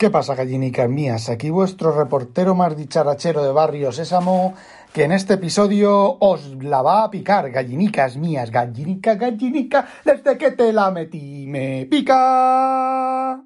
¿Qué pasa, gallinicas mías? Aquí vuestro reportero más dicharachero de Barrio Sésamo, que en este episodio os la va a picar, gallinicas mías, gallinica, gallinica, desde que te la metí me pica.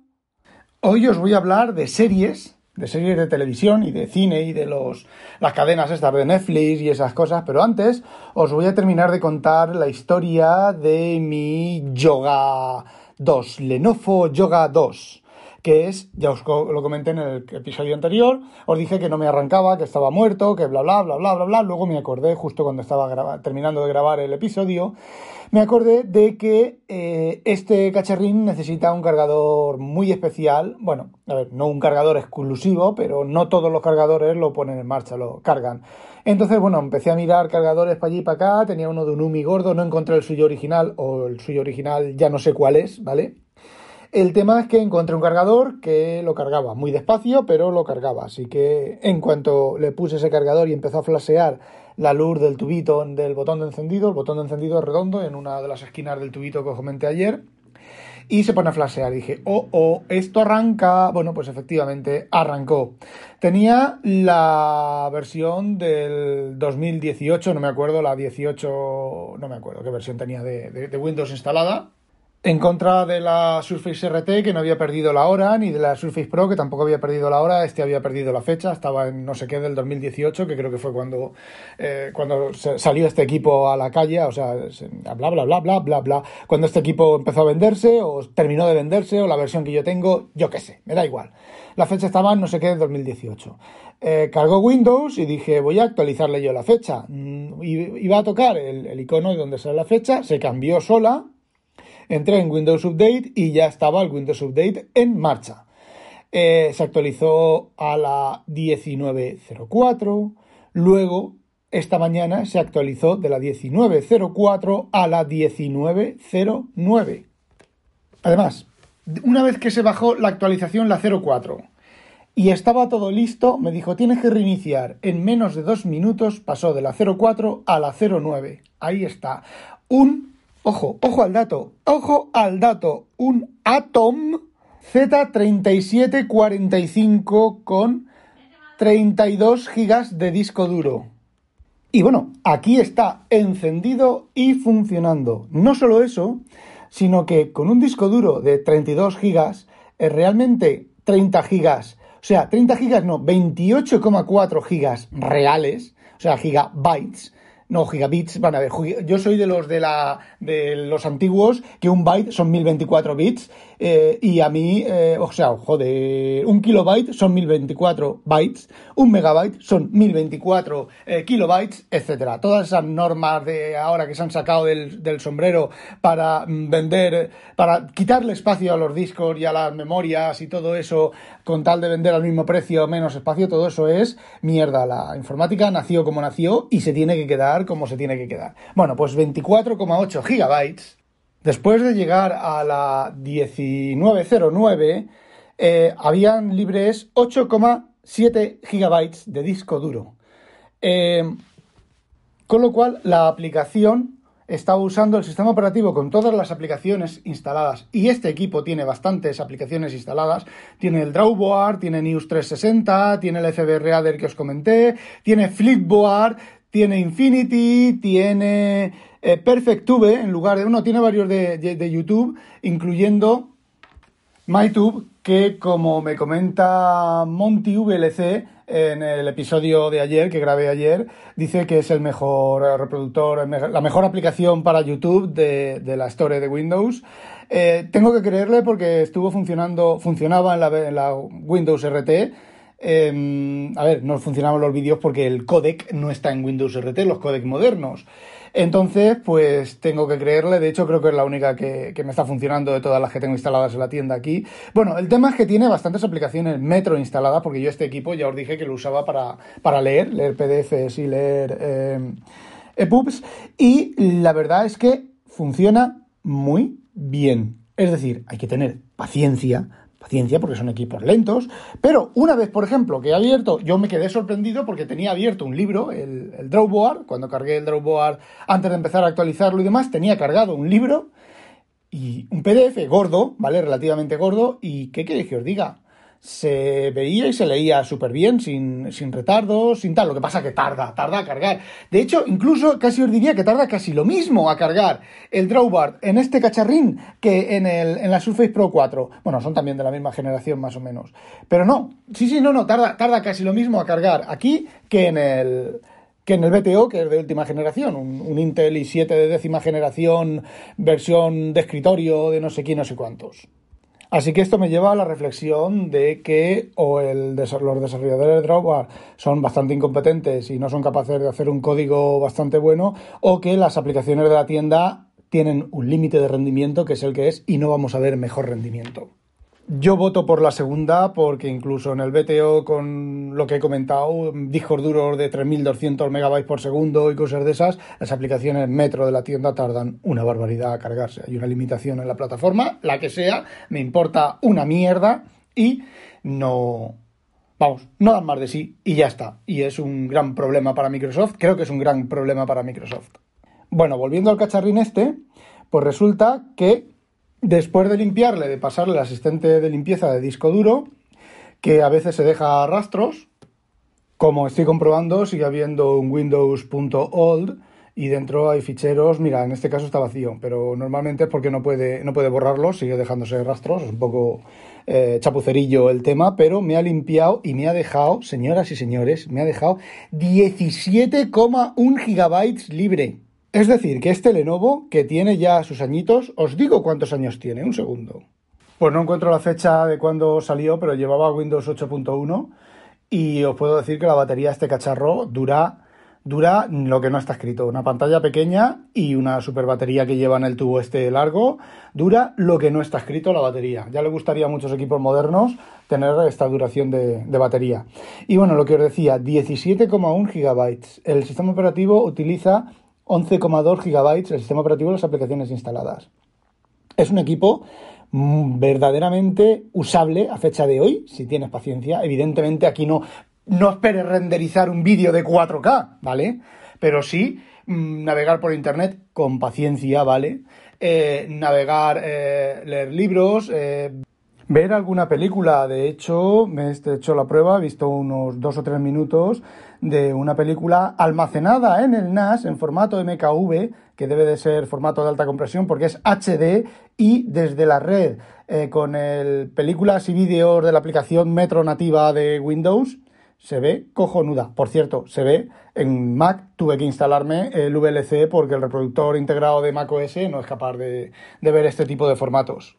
Hoy os voy a hablar de series, de series de televisión y de cine y de los, las cadenas estas de Netflix y esas cosas, pero antes os voy a terminar de contar la historia de mi Yoga 2, Lenovo Yoga 2 que es, ya os lo comenté en el episodio anterior, os dije que no me arrancaba, que estaba muerto, que bla bla bla bla bla bla, luego me acordé justo cuando estaba terminando de grabar el episodio, me acordé de que eh, este cacharrín necesita un cargador muy especial, bueno, a ver, no un cargador exclusivo, pero no todos los cargadores lo ponen en marcha, lo cargan. Entonces, bueno, empecé a mirar cargadores para allí y para acá, tenía uno de un UMI gordo, no encontré el suyo original, o el suyo original ya no sé cuál es, ¿vale? El tema es que encontré un cargador que lo cargaba muy despacio, pero lo cargaba. Así que en cuanto le puse ese cargador y empezó a flashear la luz del tubito del botón de encendido, el botón de encendido redondo en una de las esquinas del tubito que os comenté ayer, y se pone a flashear. Dije, oh, oh, esto arranca. Bueno, pues efectivamente arrancó. Tenía la versión del 2018, no me acuerdo, la 18, no me acuerdo qué versión tenía de Windows instalada en contra de la Surface RT, que no había perdido la hora, ni de la Surface Pro, que tampoco había perdido la hora, este había perdido la fecha, estaba en no sé qué del 2018, que creo que fue cuando, eh, cuando salió este equipo a la calle, o sea, bla, bla, bla, bla, bla, bla, cuando este equipo empezó a venderse, o terminó de venderse, o la versión que yo tengo, yo qué sé, me da igual. La fecha estaba en no sé qué del 2018. Eh, cargó Windows y dije, voy a actualizarle yo la fecha. Mm, iba a tocar el, el icono donde sale la fecha, se cambió sola, entré en Windows Update y ya estaba el Windows Update en marcha. Eh, se actualizó a la 1904, luego esta mañana se actualizó de la 1904 a la 1909. Además, una vez que se bajó la actualización, la 04, y estaba todo listo, me dijo, tienes que reiniciar. En menos de dos minutos pasó de la 04 a la 09. Ahí está. Un Ojo, ojo al dato, ojo al dato. Un Atom Z3745 con 32 GB de disco duro. Y bueno, aquí está encendido y funcionando. No solo eso, sino que con un disco duro de 32 GB realmente 30 GB. O sea, 30 GB no, 28,4 GB reales, o sea, gigabytes no, gigabits, van a ver, yo soy de los de la de los antiguos que un byte son 1024 bits eh, y a mí, eh, o sea, joder, un kilobyte son 1024 bytes, un megabyte son 1024 eh, kilobytes, etcétera. Todas esas normas de ahora que se han sacado del, del sombrero para mm, vender, para quitarle espacio a los discos y a las memorias y todo eso con tal de vender al mismo precio, menos espacio, todo eso es mierda. La informática nació como nació y se tiene que quedar como se tiene que quedar. Bueno, pues 24,8 gigabytes Después de llegar a la 1909, eh, habían libres 8,7 gigabytes de disco duro. Eh, con lo cual, la aplicación estaba usando el sistema operativo con todas las aplicaciones instaladas. Y este equipo tiene bastantes aplicaciones instaladas. Tiene el Drawboard, tiene News 360, tiene el FB Reader que os comenté, tiene Flipboard, tiene Infinity, tiene eh, PerfectTube en lugar de uno, tiene varios de, YouTube, incluyendo MyTube, que como me comenta Monty VLC en el episodio de ayer, que grabé ayer, dice que es el mejor reproductor, la mejor aplicación para YouTube de, la Store de Windows. Eh, tengo que creerle porque estuvo funcionando, funcionaba en la Windows RT. Em, a ver, no funcionaban los vídeos porque el codec no está en Windows RT, los codecs modernos. Entonces, pues tengo que creerle. De hecho, creo que es la única que, me está funcionando de todas las que tengo instaladas en la tienda aquí. Bueno, el tema es que tiene bastantes aplicaciones Metro instaladas, porque yo este equipo ya os dije que lo usaba para, para leer, leer PDFs y leer EPUBs. Y la verdad es que funciona muy bien. Es decir, hay que tener paciencia paciencia porque son equipos lentos, pero una vez, por ejemplo, que he abierto, yo me quedé sorprendido porque tenía abierto un libro, el, Drawboard, cuando cargué el Drawboard antes de empezar a actualizarlo y demás, tenía cargado un libro y un PDF gordo, ¿vale? Relativamente gordo, y ¿qué queréis que os diga? Se veía y se leía súper bien, sin, sin retardos, sin tal. Lo que pasa que tarda, tarda a cargar. De hecho, incluso casi os diría que tarda casi lo mismo a cargar el drawbar en este cacharrín que en, el, en la Surface Pro 4. Bueno, son también de la misma generación más o menos. Pero no, sí, sí, no, no, tarda, tarda casi lo mismo a cargar aquí que en el que en el BTO, que es de última generación, un, un, Intel i7 de décima generación, versión de escritorio de no sé quién, no sé cuántos. Así que esto me lleva a la reflexión de que o los desarrolladores de Drawbar son bastante incompetentes y no son capaces de hacer un código bastante bueno, o que las aplicaciones de la tienda tienen un límite de rendimiento que es el que es y no vamos a ver mejor rendimiento. Yo voto por la segunda porque incluso en el BTO con lo que he comentado, discos duros de 3200 megabytes por segundo y cosas de esas, las aplicaciones Metro de la tienda tardan una barbaridad a cargarse. Hay una limitación en la plataforma, la que sea, me importa una mierda y no... Vamos, no dan más de sí y ya está. Y es un gran problema para Microsoft, creo que es un gran problema para Microsoft. Bueno, volviendo al cacharrín este, pues resulta que Después de limpiarle, de pasarle el asistente de limpieza de disco duro, que a veces se deja rastros, como estoy comprobando, sigue habiendo un windows.old y dentro hay ficheros, mira, en este caso está vacío, pero normalmente es porque no puede, no puede borrarlos, sigue dejándose rastros, es un poco eh, chapucerillo el tema, pero me ha limpiado y me ha dejado, señoras y señores, me ha dejado 17,1 gigabytes libre. Es decir, que este Lenovo, que tiene ya sus añitos, os digo cuántos años tiene, un segundo. Pues no encuentro la fecha de cuándo salió, pero llevaba Windows 8.1 y os puedo decir que la batería de este cacharro dura, dura lo que no está escrito. Una pantalla pequeña y una super batería que lleva en el tubo este largo, dura lo que no está escrito la batería. Ya le gustaría a muchos equipos modernos tener esta duración de, de batería. Y bueno, lo que os decía, 17,1 gigabytes. El sistema operativo utiliza 11,2 GB el sistema operativo de las aplicaciones instaladas. Es un equipo mm, verdaderamente usable a fecha de hoy, si tienes paciencia. Evidentemente aquí no, no esperes renderizar un vídeo de 4K, ¿vale? Pero sí mm, navegar por Internet con paciencia, ¿vale? Eh, navegar, eh, leer libros, eh, ver alguna película. De hecho, me he hecho la prueba, he visto unos dos o tres minutos de una película almacenada en el NAS en formato MKV, que debe de ser formato de alta compresión porque es HD y desde la red eh, con el películas y vídeos de la aplicación Metro nativa de Windows se ve cojonuda. Por cierto, se ve en Mac, tuve que instalarme el VLC porque el reproductor integrado de Mac OS no es capaz de, de ver este tipo de formatos.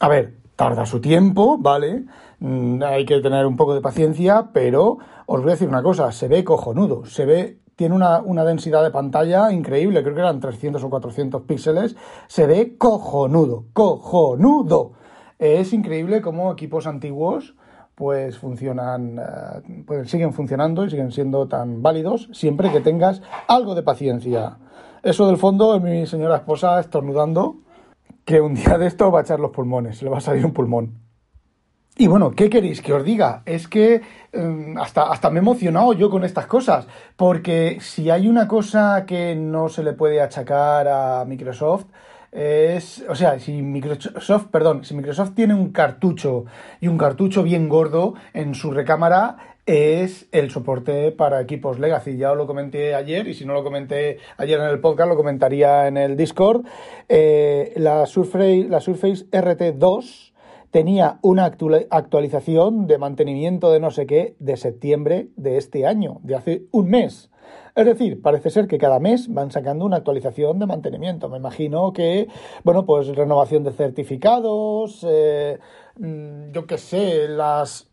A ver, tarda su tiempo, ¿vale? Mm, hay que tener un poco de paciencia, pero os voy a decir una cosa, se ve cojonudo, se ve, tiene una, una, densidad de pantalla increíble, creo que eran 300 o 400 píxeles, se ve cojonudo, cojonudo. Es increíble cómo equipos antiguos pues funcionan, pues siguen funcionando y siguen siendo tan válidos siempre que tengas algo de paciencia. Eso del fondo es mi señora esposa estornudando que un día de esto va a echar los pulmones, le va a salir un pulmón. Y bueno, ¿qué queréis que os diga? Es que eh, hasta, hasta me he emocionado yo con estas cosas, porque si hay una cosa que no se le puede achacar a Microsoft, es, o sea, si Microsoft, perdón, si Microsoft tiene un cartucho y un cartucho bien gordo en su recámara, es el soporte para equipos Legacy. Ya os lo comenté ayer y si no lo comenté ayer en el podcast, lo comentaría en el Discord. Eh, la, Surface, la Surface RT2 tenía una actualización de mantenimiento de no sé qué de septiembre de este año, de hace un mes. Es decir, parece ser que cada mes van sacando una actualización de mantenimiento. Me imagino que, bueno, pues renovación de certificados, eh, mm, yo qué sé, las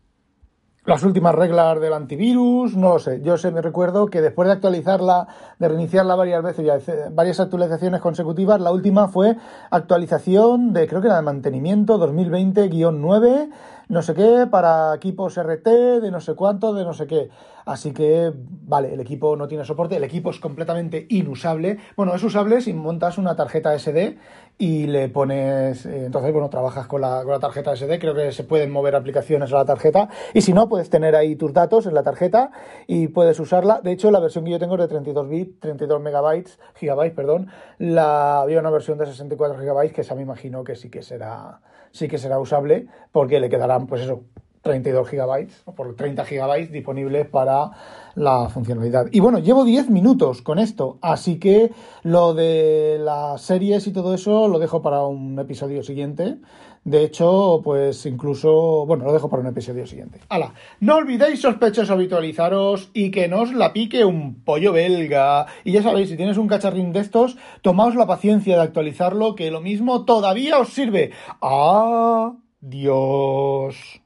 las últimas reglas del antivirus, no lo sé. Yo sé, me recuerdo que después de actualizarla, de reiniciarla varias veces, y varias actualizaciones consecutivas, la última fue actualización de, creo que era de mantenimiento 2020-9 no sé qué, para equipos RT, de no sé cuánto, de no sé qué. Así que, vale, el equipo no tiene soporte, el equipo es completamente inusable. Bueno, es usable si montas una tarjeta SD y le pones, eh, entonces, bueno, trabajas con la, con la tarjeta SD, creo que se pueden mover aplicaciones a la tarjeta. Y si no, puedes tener ahí tus datos en la tarjeta y puedes usarla. De hecho, la versión que yo tengo es de 32 bits, 32 megabytes, gigabytes, perdón. Había una versión de 64 gigabytes que esa me imagino que sí que será sí que será usable porque le pues eso, 32 gigabytes o por 30 gigabytes disponibles para la funcionalidad. Y bueno, llevo 10 minutos con esto, así que lo de las series y todo eso lo dejo para un episodio siguiente. De hecho, pues incluso, bueno, lo dejo para un episodio siguiente. ¡Hala! No olvidéis, sospechosos, habitualizaros y que no os la pique un pollo belga. Y ya sabéis, si tienes un cacharrín de estos, tomaos la paciencia de actualizarlo, que lo mismo todavía os sirve. ¡Adiós!